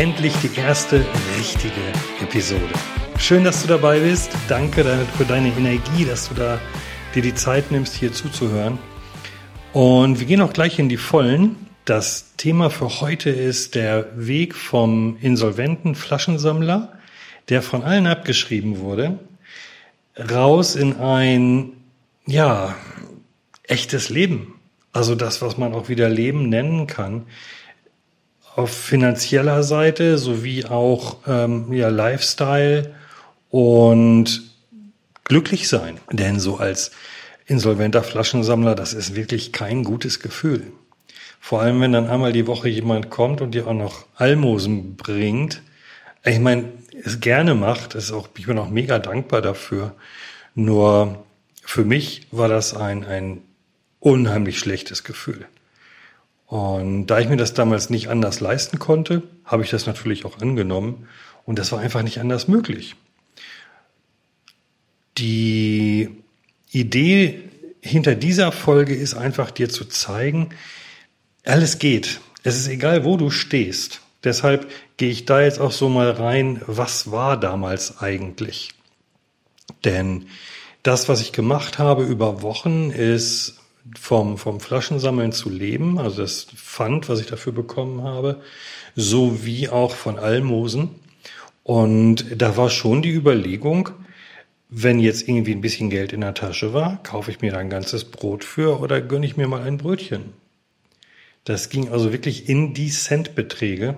endlich die erste richtige Episode. Schön, dass du dabei bist. Danke für deine Energie, dass du da dir die Zeit nimmst, hier zuzuhören. Und wir gehen auch gleich in die Vollen. Das Thema für heute ist der Weg vom insolventen Flaschensammler, der von allen abgeschrieben wurde, raus in ein, ja, echtes Leben. Also das, was man auch wieder Leben nennen kann. Auf finanzieller Seite sowie auch ähm, ja, Lifestyle und glücklich sein. Denn so als insolventer Flaschensammler, das ist wirklich kein gutes Gefühl. Vor allem, wenn dann einmal die Woche jemand kommt und dir auch noch Almosen bringt. Ich meine, es gerne macht, ist auch, ich bin auch mega dankbar dafür. Nur für mich war das ein, ein unheimlich schlechtes Gefühl. Und da ich mir das damals nicht anders leisten konnte, habe ich das natürlich auch angenommen. Und das war einfach nicht anders möglich. Die Idee hinter dieser Folge ist einfach dir zu zeigen, alles geht. Es ist egal, wo du stehst. Deshalb gehe ich da jetzt auch so mal rein, was war damals eigentlich? Denn das, was ich gemacht habe über Wochen, ist vom, vom Flaschensammeln zu leben, also das Pfand, was ich dafür bekommen habe, sowie auch von Almosen. Und da war schon die Überlegung, wenn jetzt irgendwie ein bisschen Geld in der Tasche war, kaufe ich mir da ein ganzes Brot für oder gönne ich mir mal ein Brötchen. Das ging also wirklich in die Centbeträge.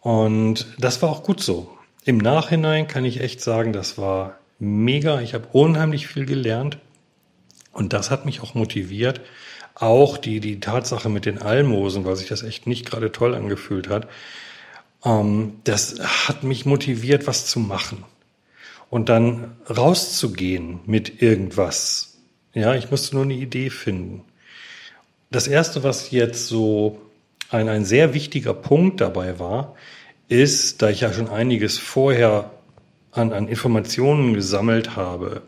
Und das war auch gut so. Im Nachhinein kann ich echt sagen, das war mega. Ich habe unheimlich viel gelernt. Und das hat mich auch motiviert. Auch die, die Tatsache mit den Almosen, weil sich das echt nicht gerade toll angefühlt hat. Ähm, das hat mich motiviert, was zu machen. Und dann rauszugehen mit irgendwas. Ja, ich musste nur eine Idee finden. Das erste, was jetzt so ein, ein sehr wichtiger Punkt dabei war, ist, da ich ja schon einiges vorher an, an Informationen gesammelt habe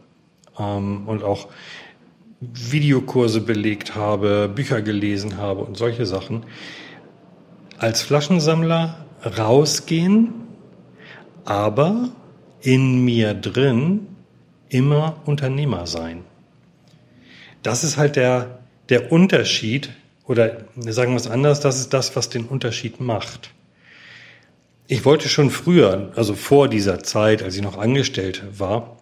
ähm, und auch Videokurse belegt habe, Bücher gelesen habe und solche Sachen, als Flaschensammler rausgehen, aber in mir drin immer Unternehmer sein. Das ist halt der, der Unterschied, oder sagen wir es anders, das ist das, was den Unterschied macht. Ich wollte schon früher, also vor dieser Zeit, als ich noch angestellt war,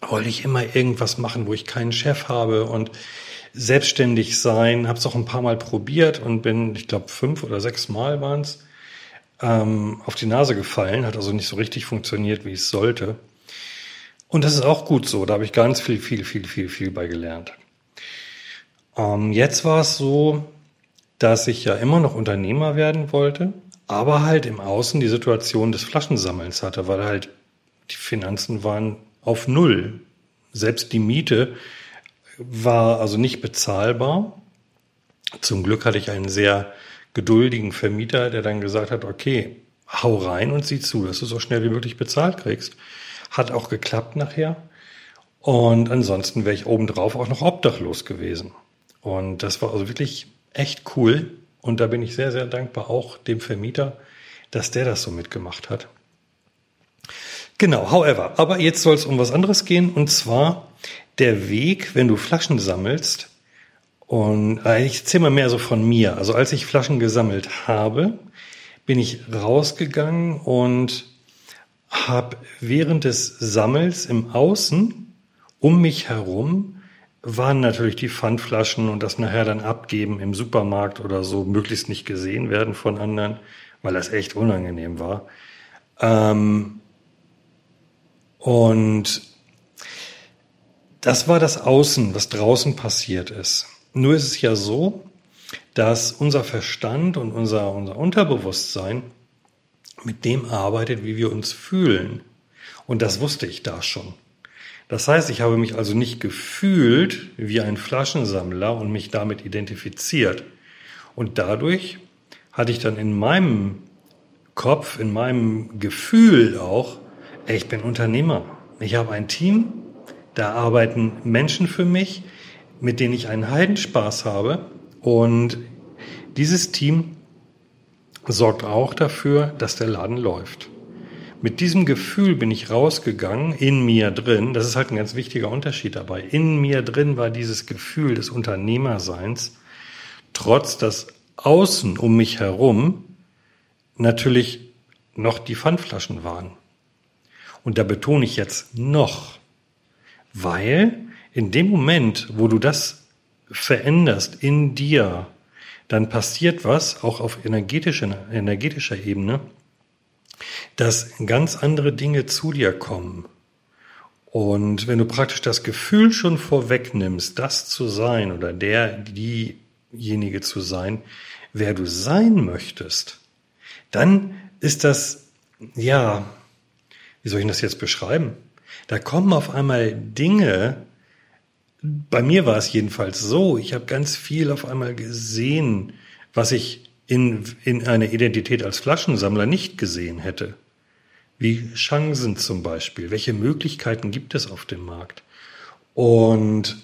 wollte ich immer irgendwas machen, wo ich keinen Chef habe und selbstständig sein. Habe es auch ein paar Mal probiert und bin, ich glaube, fünf oder sechs Mal waren es, ähm, auf die Nase gefallen. Hat also nicht so richtig funktioniert, wie es sollte. Und das ist auch gut so. Da habe ich ganz viel, viel, viel, viel, viel bei gelernt. Ähm, jetzt war es so, dass ich ja immer noch Unternehmer werden wollte, aber halt im Außen die Situation des Flaschensammelns hatte, weil halt die Finanzen waren auf Null. Selbst die Miete war also nicht bezahlbar. Zum Glück hatte ich einen sehr geduldigen Vermieter, der dann gesagt hat, okay, hau rein und sieh zu, dass du so schnell wie möglich bezahlt kriegst. Hat auch geklappt nachher. Und ansonsten wäre ich obendrauf auch noch obdachlos gewesen. Und das war also wirklich echt cool. Und da bin ich sehr, sehr dankbar auch dem Vermieter, dass der das so mitgemacht hat. Genau, however. Aber jetzt soll es um was anderes gehen und zwar der Weg, wenn du Flaschen sammelst. Und äh, ich erzähle mal mehr so von mir. Also als ich Flaschen gesammelt habe, bin ich rausgegangen und habe während des Sammels im Außen um mich herum waren natürlich die Pfandflaschen und das nachher dann abgeben im Supermarkt oder so, möglichst nicht gesehen werden von anderen, weil das echt unangenehm war. Ähm, und das war das Außen, was draußen passiert ist. Nur ist es ja so, dass unser Verstand und unser, unser Unterbewusstsein mit dem arbeitet, wie wir uns fühlen. Und das wusste ich da schon. Das heißt, ich habe mich also nicht gefühlt wie ein Flaschensammler und mich damit identifiziert. Und dadurch hatte ich dann in meinem Kopf, in meinem Gefühl auch, ich bin Unternehmer. Ich habe ein Team, da arbeiten Menschen für mich, mit denen ich einen Heidenspaß habe. Und dieses Team sorgt auch dafür, dass der Laden läuft. Mit diesem Gefühl bin ich rausgegangen, in mir drin, das ist halt ein ganz wichtiger Unterschied dabei, in mir drin war dieses Gefühl des Unternehmerseins, trotz dass außen um mich herum natürlich noch die Pfandflaschen waren. Und da betone ich jetzt noch, weil in dem Moment, wo du das veränderst in dir, dann passiert was, auch auf energetischer, energetischer Ebene, dass ganz andere Dinge zu dir kommen. Und wenn du praktisch das Gefühl schon vorwegnimmst, das zu sein oder der, diejenige zu sein, wer du sein möchtest, dann ist das, ja, wie soll ich das jetzt beschreiben? Da kommen auf einmal Dinge, bei mir war es jedenfalls so, ich habe ganz viel auf einmal gesehen, was ich in, in einer Identität als Flaschensammler nicht gesehen hätte. Wie Chancen zum Beispiel. Welche Möglichkeiten gibt es auf dem Markt? Und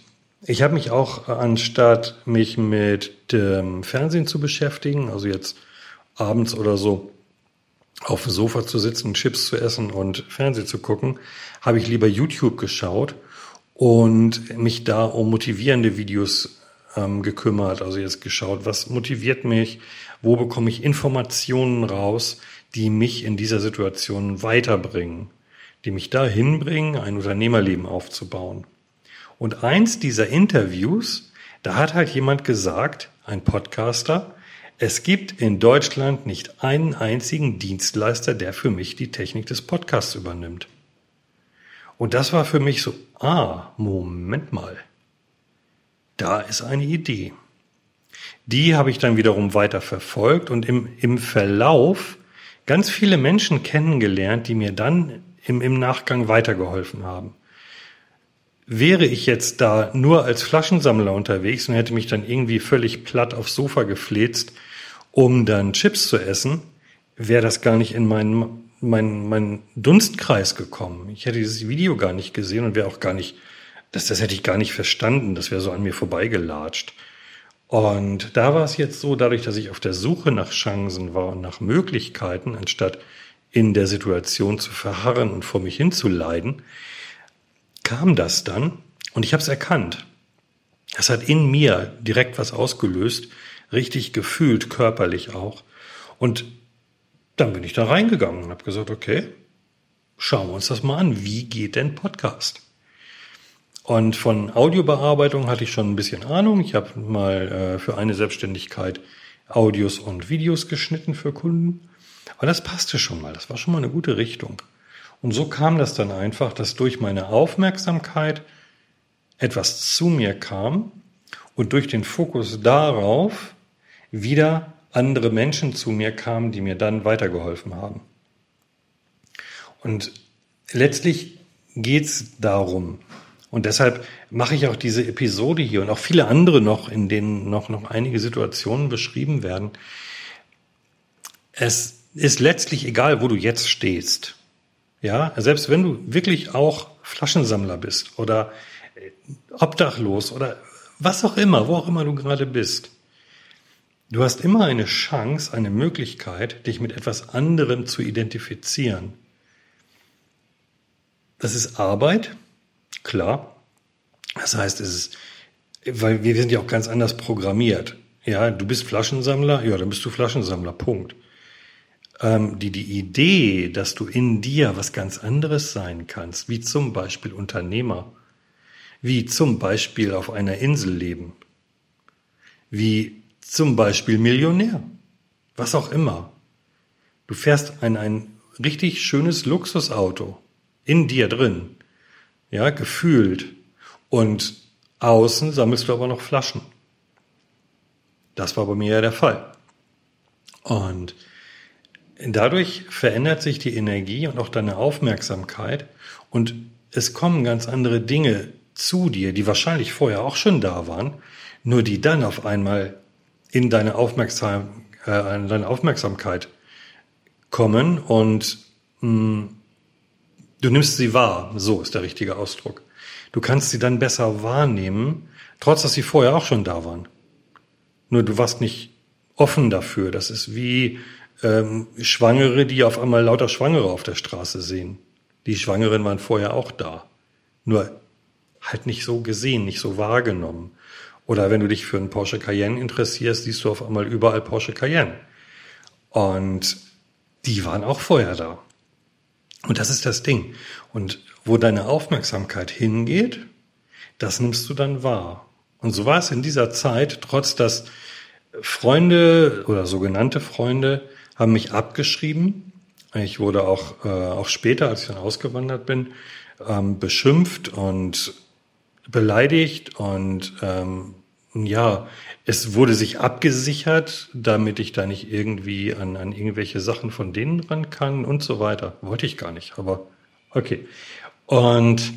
ich habe mich auch, anstatt mich mit dem Fernsehen zu beschäftigen, also jetzt abends oder so auf dem Sofa zu sitzen, Chips zu essen und Fernsehen zu gucken, habe ich lieber YouTube geschaut und mich da um motivierende Videos ähm, gekümmert. Also jetzt geschaut, was motiviert mich, wo bekomme ich Informationen raus, die mich in dieser Situation weiterbringen, die mich dahin bringen, ein Unternehmerleben aufzubauen. Und eins dieser Interviews, da hat halt jemand gesagt, ein Podcaster, es gibt in Deutschland nicht einen einzigen Dienstleister, der für mich die Technik des Podcasts übernimmt. Und das war für mich so, ah, Moment mal. Da ist eine Idee. Die habe ich dann wiederum weiter verfolgt und im, im Verlauf ganz viele Menschen kennengelernt, die mir dann im, im Nachgang weitergeholfen haben. Wäre ich jetzt da nur als Flaschensammler unterwegs und hätte mich dann irgendwie völlig platt aufs Sofa gefläzt, um dann Chips zu essen, wäre das gar nicht in meinen mein, mein Dunstkreis gekommen. Ich hätte dieses Video gar nicht gesehen und wäre auch gar nicht, das, das hätte ich gar nicht verstanden. Das wäre so an mir vorbeigelatscht. Und da war es jetzt so, dadurch, dass ich auf der Suche nach Chancen war und nach Möglichkeiten, anstatt in der Situation zu verharren und vor mich hinzuleiden, kam das dann und ich habe es erkannt. Es hat in mir direkt was ausgelöst, richtig gefühlt, körperlich auch. Und dann bin ich da reingegangen und habe gesagt, okay, schauen wir uns das mal an. Wie geht denn Podcast? Und von Audiobearbeitung hatte ich schon ein bisschen Ahnung. Ich habe mal äh, für eine Selbstständigkeit Audios und Videos geschnitten für Kunden. Aber das passte schon mal. Das war schon mal eine gute Richtung. Und so kam das dann einfach, dass durch meine Aufmerksamkeit etwas zu mir kam und durch den Fokus darauf wieder andere Menschen zu mir kamen, die mir dann weitergeholfen haben. Und letztlich geht's darum, und deshalb mache ich auch diese Episode hier und auch viele andere noch, in denen noch, noch einige Situationen beschrieben werden. Es ist letztlich egal, wo du jetzt stehst. Ja, selbst wenn du wirklich auch Flaschensammler bist oder obdachlos oder was auch immer, wo auch immer du gerade bist. Du hast immer eine Chance, eine Möglichkeit, dich mit etwas anderem zu identifizieren. Das ist Arbeit, klar. Das heißt, es ist, weil wir sind ja auch ganz anders programmiert. Ja, du bist Flaschensammler, ja, dann bist du Flaschensammler, Punkt. Ähm, die, die Idee, dass du in dir was ganz anderes sein kannst, wie zum Beispiel Unternehmer, wie zum Beispiel auf einer Insel leben, wie zum Beispiel Millionär. Was auch immer. Du fährst ein, ein richtig schönes Luxusauto. In dir drin. Ja, gefühlt. Und außen sammelst du aber noch Flaschen. Das war bei mir ja der Fall. Und dadurch verändert sich die Energie und auch deine Aufmerksamkeit und es kommen ganz andere Dinge zu dir, die wahrscheinlich vorher auch schon da waren, nur die dann auf einmal in deine, Aufmerksam, äh, in deine Aufmerksamkeit kommen und mh, mm, du nimmst sie wahr. So ist der richtige Ausdruck. Du kannst sie dann besser wahrnehmen, trotz dass sie vorher auch schon da waren. Nur du warst nicht offen dafür. Das ist wie ähm, Schwangere, die auf einmal lauter Schwangere auf der Straße sehen. Die Schwangeren waren vorher auch da. Nur halt nicht so gesehen, nicht so wahrgenommen. Oder wenn du dich für einen Porsche Cayenne interessierst, siehst du auf einmal überall Porsche Cayenne. Und die waren auch vorher da. Und das ist das Ding. Und wo deine Aufmerksamkeit hingeht, das nimmst du dann wahr. Und so war es in dieser Zeit, trotz dass Freunde oder sogenannte Freunde haben mich abgeschrieben. Ich wurde auch, äh, auch später, als ich dann ausgewandert bin, ähm, beschimpft und beleidigt und ähm, ja, es wurde sich abgesichert, damit ich da nicht irgendwie an, an irgendwelche Sachen von denen ran kann und so weiter. Wollte ich gar nicht, aber okay. Und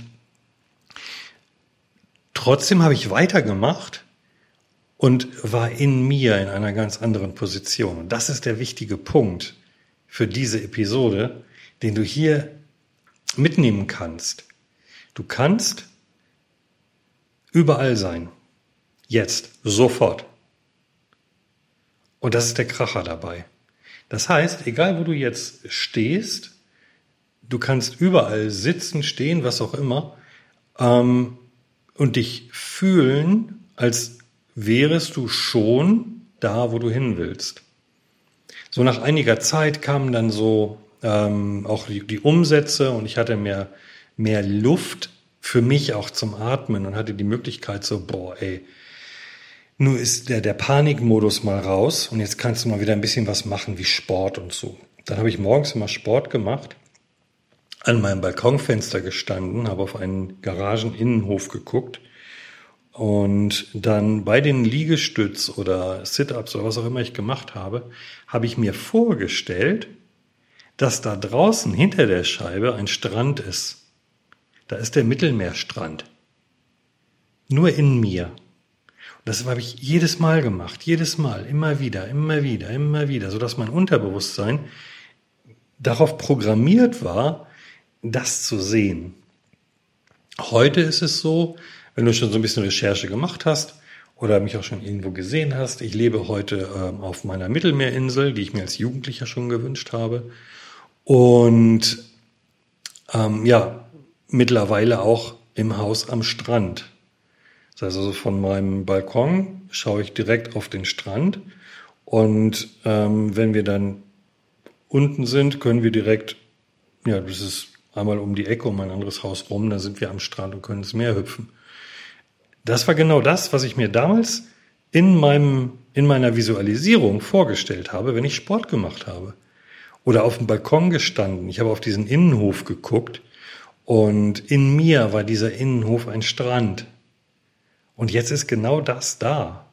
trotzdem habe ich weitergemacht und war in mir in einer ganz anderen Position. Und das ist der wichtige Punkt für diese Episode, den du hier mitnehmen kannst. Du kannst überall sein. Jetzt, sofort. Und das ist der Kracher dabei. Das heißt, egal wo du jetzt stehst, du kannst überall sitzen, stehen, was auch immer, ähm, und dich fühlen, als wärest du schon da, wo du hin willst. So nach einiger Zeit kamen dann so ähm, auch die, die Umsätze und ich hatte mehr, mehr Luft für mich auch zum Atmen und hatte die Möglichkeit so, boah, ey, nur ist der, der Panikmodus mal raus und jetzt kannst du mal wieder ein bisschen was machen wie Sport und so. Dann habe ich morgens immer Sport gemacht, an meinem Balkonfenster gestanden, habe auf einen Garageninnenhof geguckt und dann bei den Liegestütz oder Sit-ups oder was auch immer ich gemacht habe, habe ich mir vorgestellt, dass da draußen hinter der Scheibe ein Strand ist. Da ist der Mittelmeerstrand. Nur in mir. Und das habe ich jedes Mal gemacht, jedes Mal, immer wieder, immer wieder, immer wieder, sodass mein Unterbewusstsein darauf programmiert war, das zu sehen. Heute ist es so, wenn du schon so ein bisschen Recherche gemacht hast oder mich auch schon irgendwo gesehen hast, ich lebe heute ähm, auf meiner Mittelmeerinsel, die ich mir als Jugendlicher schon gewünscht habe. Und ähm, ja, mittlerweile auch im Haus am Strand. Das heißt also von meinem Balkon schaue ich direkt auf den Strand und ähm, wenn wir dann unten sind, können wir direkt, ja, das ist einmal um die Ecke um ein anderes Haus rum, dann sind wir am Strand und können ins Meer hüpfen. Das war genau das, was ich mir damals in meinem, in meiner Visualisierung vorgestellt habe, wenn ich Sport gemacht habe. Oder auf dem Balkon gestanden. Ich habe auf diesen Innenhof geguckt und in mir war dieser Innenhof ein Strand. Und jetzt ist genau das da.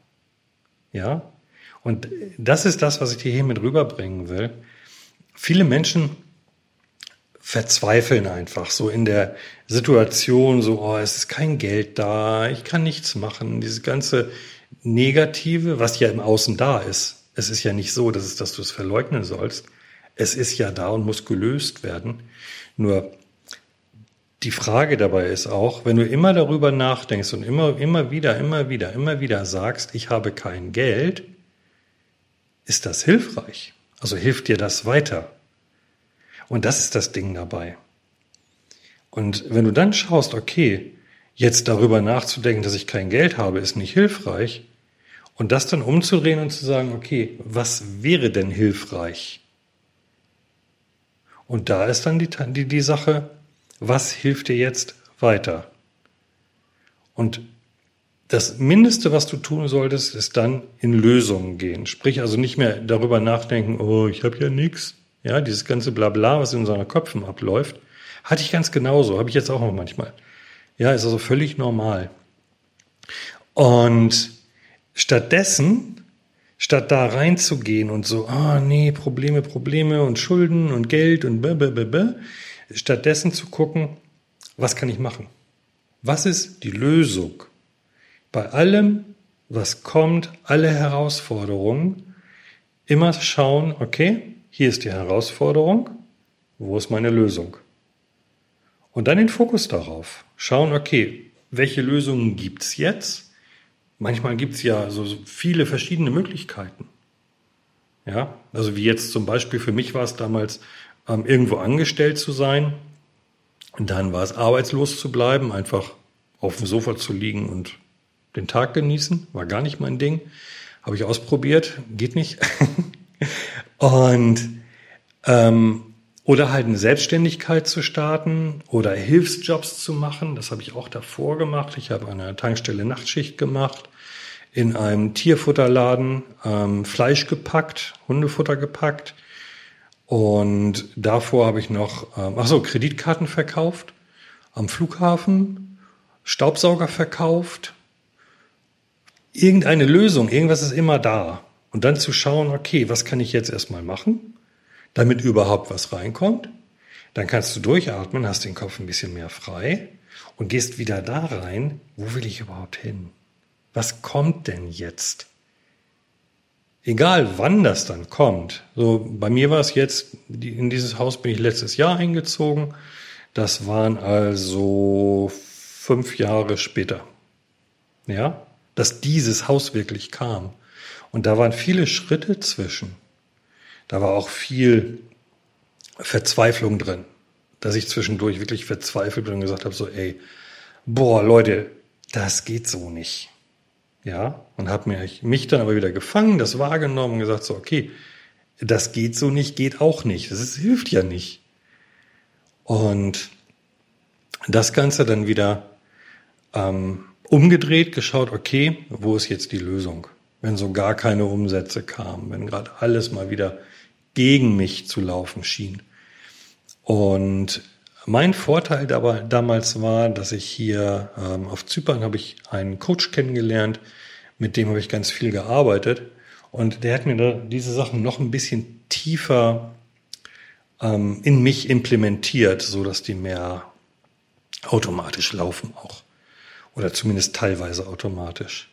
Ja? Und das ist das, was ich dir hier mit rüberbringen will. Viele Menschen verzweifeln einfach so in der Situation, so, oh, es ist kein Geld da, ich kann nichts machen, dieses ganze Negative, was ja im Außen da ist. Es ist ja nicht so, dass, es, dass du es verleugnen sollst. Es ist ja da und muss gelöst werden. Nur die Frage dabei ist auch, wenn du immer darüber nachdenkst und immer, immer wieder, immer wieder, immer wieder sagst, ich habe kein Geld, ist das hilfreich? Also hilft dir das weiter? Und das ist das Ding dabei. Und wenn du dann schaust, okay, jetzt darüber nachzudenken, dass ich kein Geld habe, ist nicht hilfreich. Und das dann umzudrehen und zu sagen, okay, was wäre denn hilfreich? Und da ist dann die, die, die Sache, was hilft dir jetzt weiter? Und das Mindeste, was du tun solltest, ist dann in Lösungen gehen. Sprich also nicht mehr darüber nachdenken, oh, ich habe ja nichts, ja, dieses ganze Blabla, was in unseren Köpfen abläuft, hatte ich ganz genauso, habe ich jetzt auch noch manchmal. Ja, ist also völlig normal. Und stattdessen, statt da reinzugehen und so, ah, nee, Probleme, Probleme und Schulden und Geld und blablabla, stattdessen zu gucken, was kann ich machen? Was ist die Lösung? Bei allem, was kommt, alle Herausforderungen, immer schauen, okay, hier ist die Herausforderung, wo ist meine Lösung? Und dann den Fokus darauf. Schauen, okay, welche Lösungen gibt's jetzt? Manchmal gibt's ja so viele verschiedene Möglichkeiten. Ja, also wie jetzt zum Beispiel für mich war es damals, ähm, irgendwo angestellt zu sein. Und dann war es arbeitslos zu bleiben, einfach auf dem Sofa zu liegen und den Tag genießen. War gar nicht mein Ding. Habe ich ausprobiert, geht nicht. und ähm, oder halt eine Selbstständigkeit zu starten oder Hilfsjobs zu machen. Das habe ich auch davor gemacht. Ich habe an einer Tankstelle Nachtschicht gemacht, in einem Tierfutterladen ähm, Fleisch gepackt, Hundefutter gepackt. Und davor habe ich noch, ähm, ach so, Kreditkarten verkauft am Flughafen, Staubsauger verkauft. Irgendeine Lösung, irgendwas ist immer da. Und dann zu schauen, okay, was kann ich jetzt erstmal machen? damit überhaupt was reinkommt. Dann kannst du durchatmen, hast den Kopf ein bisschen mehr frei und gehst wieder da rein, wo will ich überhaupt hin? Was kommt denn jetzt? Egal wann das dann kommt. So, bei mir war es jetzt, in dieses Haus bin ich letztes Jahr eingezogen. Das waren also fünf Jahre später. Ja, dass dieses Haus wirklich kam. Und da waren viele Schritte zwischen. Da war auch viel Verzweiflung drin, dass ich zwischendurch wirklich verzweifelt bin und gesagt habe, so, ey, boah, Leute, das geht so nicht. Ja, und habe mir mich dann aber wieder gefangen, das wahrgenommen und gesagt, so, okay, das geht so nicht, geht auch nicht. Das ist, hilft ja nicht. Und das Ganze dann wieder ähm, umgedreht, geschaut, okay, wo ist jetzt die Lösung? Wenn so gar keine Umsätze kamen, wenn gerade alles mal wieder gegen mich zu laufen schien. Und mein Vorteil dabei, damals war, dass ich hier ähm, auf Zypern habe ich einen Coach kennengelernt, mit dem habe ich ganz viel gearbeitet. Und der hat mir da diese Sachen noch ein bisschen tiefer ähm, in mich implementiert, so dass die mehr automatisch laufen auch. Oder zumindest teilweise automatisch.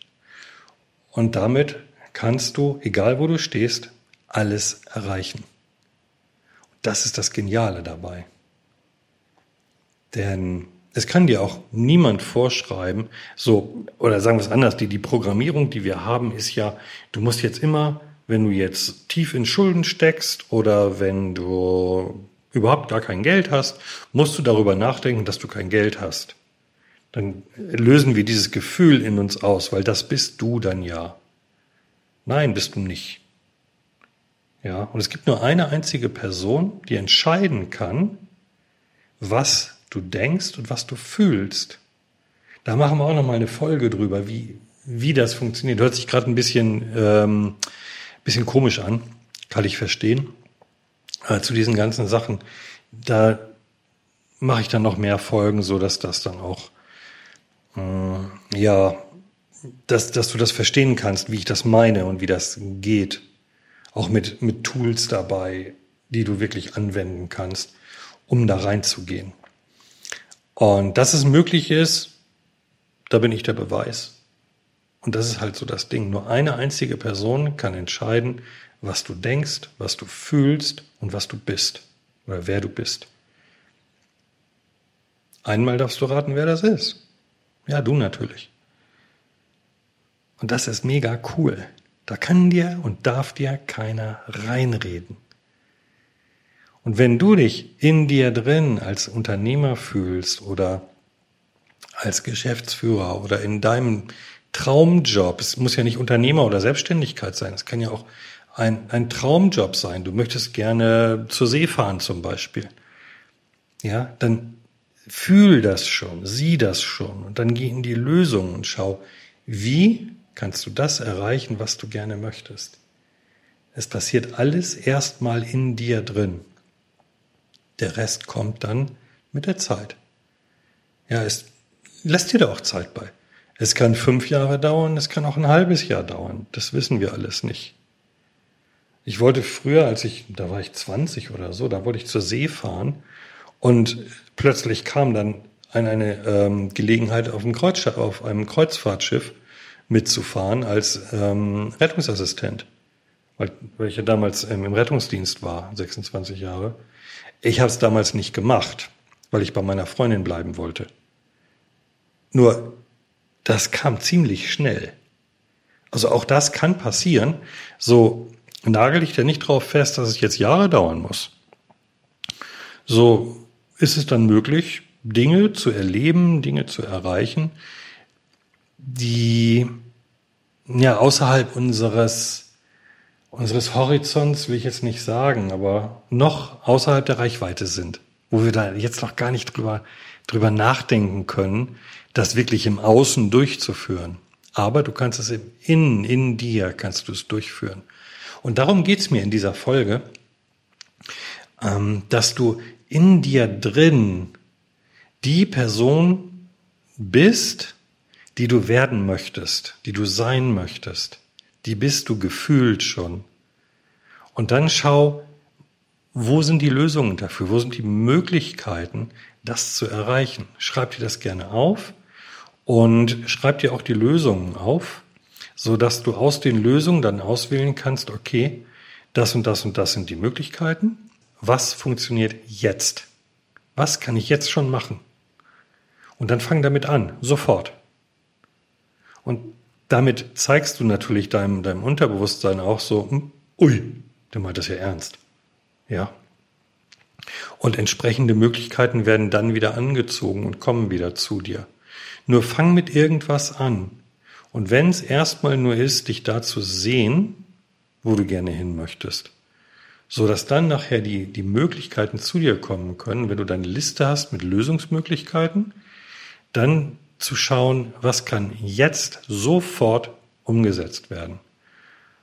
Und damit kannst du, egal wo du stehst, alles erreichen. Das ist das Geniale dabei. Denn es kann dir auch niemand vorschreiben, so, oder sagen wir es anders, die, die Programmierung, die wir haben, ist ja, du musst jetzt immer, wenn du jetzt tief in Schulden steckst oder wenn du überhaupt gar kein Geld hast, musst du darüber nachdenken, dass du kein Geld hast. Dann lösen wir dieses Gefühl in uns aus, weil das bist du dann ja. Nein, bist du nicht. Ja, und es gibt nur eine einzige Person, die entscheiden kann, was du denkst und was du fühlst. Da machen wir auch noch mal eine Folge drüber, wie, wie das funktioniert. Hört sich gerade ein bisschen, ähm, bisschen komisch an, kann ich verstehen. Äh, zu diesen ganzen Sachen, da mache ich dann noch mehr Folgen, so dass das dann auch, äh, ja, dass, dass du das verstehen kannst, wie ich das meine und wie das geht auch mit, mit Tools dabei, die du wirklich anwenden kannst, um da reinzugehen. Und dass es möglich ist, da bin ich der Beweis. Und das ist halt so das Ding. Nur eine einzige Person kann entscheiden, was du denkst, was du fühlst und was du bist oder wer du bist. Einmal darfst du raten, wer das ist. Ja, du natürlich. Und das ist mega cool. Da kann dir und darf dir keiner reinreden. Und wenn du dich in dir drin als Unternehmer fühlst oder als Geschäftsführer oder in deinem Traumjob, es muss ja nicht Unternehmer oder Selbstständigkeit sein, es kann ja auch ein, ein Traumjob sein. Du möchtest gerne zur See fahren zum Beispiel. Ja, dann fühl das schon, sieh das schon und dann geh in die Lösung und schau, wie kannst du das erreichen, was du gerne möchtest. Es passiert alles erstmal in dir drin. Der Rest kommt dann mit der Zeit. Ja, es lässt dir da auch Zeit bei. Es kann fünf Jahre dauern, es kann auch ein halbes Jahr dauern. Das wissen wir alles nicht. Ich wollte früher, als ich, da war ich 20 oder so, da wollte ich zur See fahren und plötzlich kam dann eine, ähm, Gelegenheit auf einem, Kreuzschiff, auf einem Kreuzfahrtschiff mitzufahren als ähm, Rettungsassistent, weil, weil ich ja damals ähm, im Rettungsdienst war, 26 Jahre. Ich habe es damals nicht gemacht, weil ich bei meiner Freundin bleiben wollte. Nur, das kam ziemlich schnell. Also auch das kann passieren. So, nagel dich da nicht drauf fest, dass es jetzt Jahre dauern muss. So ist es dann möglich, Dinge zu erleben, Dinge zu erreichen, die ja außerhalb unseres unseres Horizonts will ich jetzt nicht sagen, aber noch außerhalb der Reichweite sind, wo wir da jetzt noch gar nicht drüber drüber nachdenken können, das wirklich im Außen durchzuführen. Aber du kannst es im Innen, in dir kannst du es durchführen. Und darum geht's mir in dieser Folge, ähm, dass du in dir drin die Person bist, die du werden möchtest, die du sein möchtest. Die bist du gefühlt schon. Und dann schau, wo sind die Lösungen dafür? Wo sind die Möglichkeiten, das zu erreichen? Schreib dir das gerne auf und schreib dir auch die Lösungen auf, so dass du aus den Lösungen dann auswählen kannst, okay, das und das und das sind die Möglichkeiten. Was funktioniert jetzt? Was kann ich jetzt schon machen? Und dann fang damit an, sofort. Und damit zeigst du natürlich deinem, deinem Unterbewusstsein auch so, hm, ui, der meint das ja ernst. Ja. Und entsprechende Möglichkeiten werden dann wieder angezogen und kommen wieder zu dir. Nur fang mit irgendwas an. Und wenn es erstmal nur ist, dich da zu sehen, wo du gerne hin möchtest, so dass dann nachher die, die Möglichkeiten zu dir kommen können, wenn du deine Liste hast mit Lösungsmöglichkeiten, dann zu schauen, was kann jetzt sofort umgesetzt werden.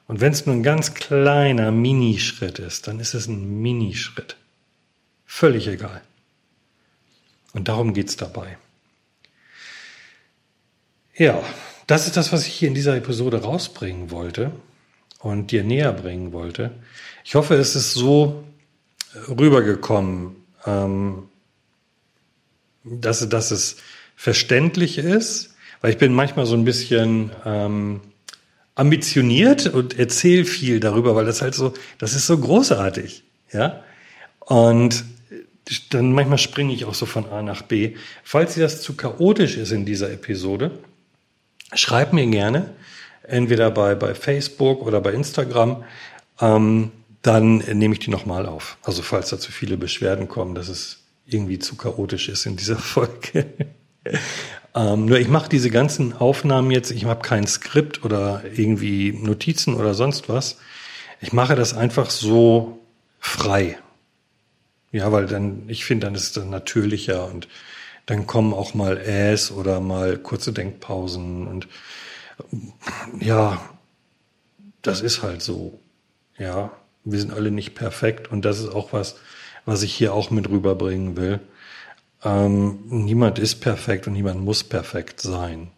Und wenn es nur ein ganz kleiner Minischritt ist, dann ist es ein Minischritt. Völlig egal. Und darum geht's dabei. Ja, das ist das, was ich hier in dieser Episode rausbringen wollte und dir näher bringen wollte. Ich hoffe, es ist so rübergekommen, ähm, dass, dass es verständlich ist, weil ich bin manchmal so ein bisschen ähm, ambitioniert und erzähle viel darüber, weil das halt so, das ist so großartig, ja. Und dann manchmal springe ich auch so von A nach B. Falls dir das zu chaotisch ist in dieser Episode, schreib mir gerne, entweder bei, bei Facebook oder bei Instagram, ähm, dann nehme ich die nochmal auf. Also falls da zu viele Beschwerden kommen, dass es irgendwie zu chaotisch ist in dieser Folge. Ähm, nur ich mache diese ganzen Aufnahmen jetzt, ich habe kein Skript oder irgendwie Notizen oder sonst was. Ich mache das einfach so frei. Ja, weil dann, ich finde, dann ist es dann natürlicher und dann kommen auch mal Äs oder mal kurze Denkpausen und ja, das ist halt so. Ja, wir sind alle nicht perfekt und das ist auch was, was ich hier auch mit rüberbringen will. Ähm, niemand ist perfekt und niemand muss perfekt sein.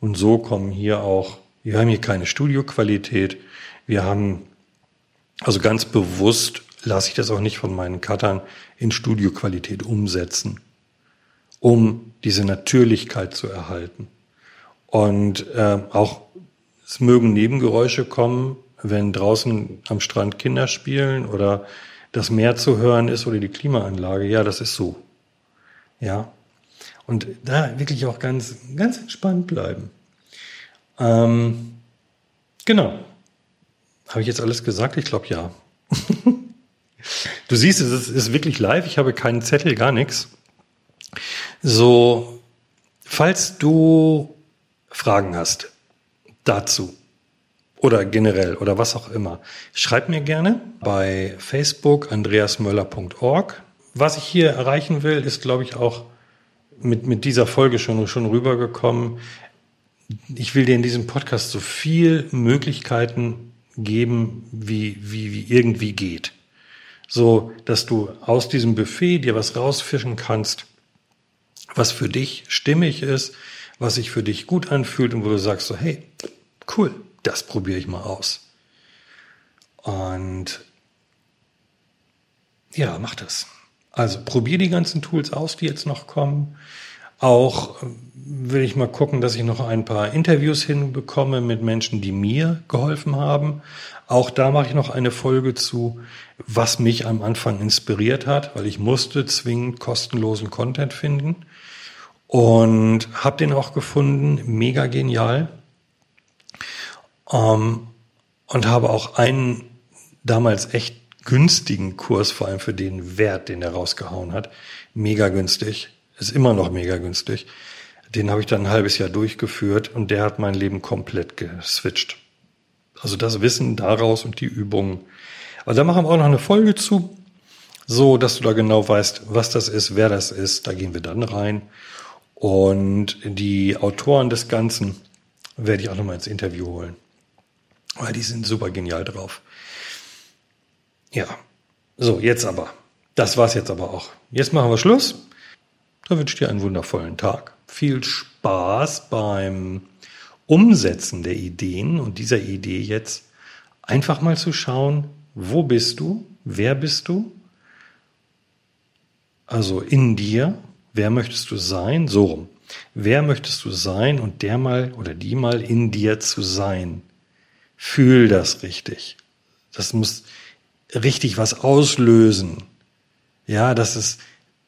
Und so kommen hier auch, wir haben hier keine Studioqualität. Wir haben, also ganz bewusst lasse ich das auch nicht von meinen Cuttern in Studioqualität umsetzen, um diese Natürlichkeit zu erhalten. Und äh, auch es mögen Nebengeräusche kommen, wenn draußen am Strand Kinder spielen oder das Meer zu hören ist oder die Klimaanlage. Ja, das ist so. Ja. Und da wirklich auch ganz, ganz entspannt bleiben. Ähm, genau. Habe ich jetzt alles gesagt? Ich glaube ja. du siehst, es ist wirklich live. Ich habe keinen Zettel, gar nichts. So, falls du Fragen hast dazu oder generell oder was auch immer, schreib mir gerne bei Facebook andreasmöller.org was ich hier erreichen will, ist, glaube ich, auch mit, mit dieser Folge schon, schon rübergekommen. Ich will dir in diesem Podcast so viel Möglichkeiten geben, wie, wie, wie irgendwie geht. So, dass du aus diesem Buffet dir was rausfischen kannst, was für dich stimmig ist, was sich für dich gut anfühlt und wo du sagst so, hey, cool, das probiere ich mal aus. Und ja, mach das. Also probier die ganzen Tools aus, die jetzt noch kommen. Auch äh, will ich mal gucken, dass ich noch ein paar Interviews hinbekomme mit Menschen, die mir geholfen haben. Auch da mache ich noch eine Folge zu, was mich am Anfang inspiriert hat, weil ich musste zwingend kostenlosen Content finden und habe den auch gefunden, mega genial. Ähm, und habe auch einen damals echt günstigen Kurs, vor allem für den Wert, den er rausgehauen hat. Mega günstig. Ist immer noch mega günstig. Den habe ich dann ein halbes Jahr durchgeführt und der hat mein Leben komplett geswitcht. Also das Wissen daraus und die Übungen. Aber da machen wir auch noch eine Folge zu, so dass du da genau weißt, was das ist, wer das ist. Da gehen wir dann rein. Und die Autoren des Ganzen werde ich auch nochmal ins Interview holen. Weil die sind super genial drauf. Ja, so, jetzt aber. Das war's jetzt aber auch. Jetzt machen wir Schluss. Da wünsche ich dir einen wundervollen Tag. Viel Spaß beim Umsetzen der Ideen und dieser Idee jetzt einfach mal zu schauen, wo bist du? Wer bist du? Also in dir. Wer möchtest du sein? So rum. Wer möchtest du sein und der mal oder die mal in dir zu sein? Fühl das richtig. Das muss richtig was auslösen. Ja, dass es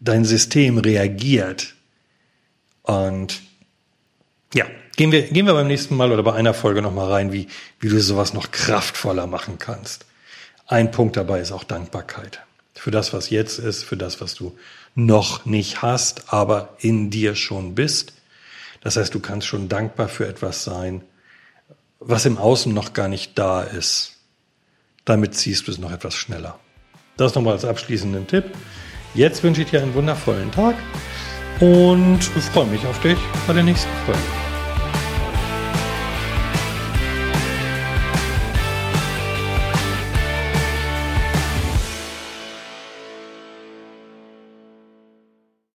dein System reagiert. Und ja, gehen wir, gehen wir beim nächsten Mal oder bei einer Folge nochmal rein, wie, wie du sowas noch kraftvoller machen kannst. Ein Punkt dabei ist auch Dankbarkeit. Für das, was jetzt ist, für das, was du noch nicht hast, aber in dir schon bist. Das heißt, du kannst schon dankbar für etwas sein, was im Außen noch gar nicht da ist. Damit ziehst du es noch etwas schneller. Das nochmal als abschließenden Tipp. Jetzt wünsche ich dir einen wundervollen Tag und freue mich auf dich bei der nächsten Folge.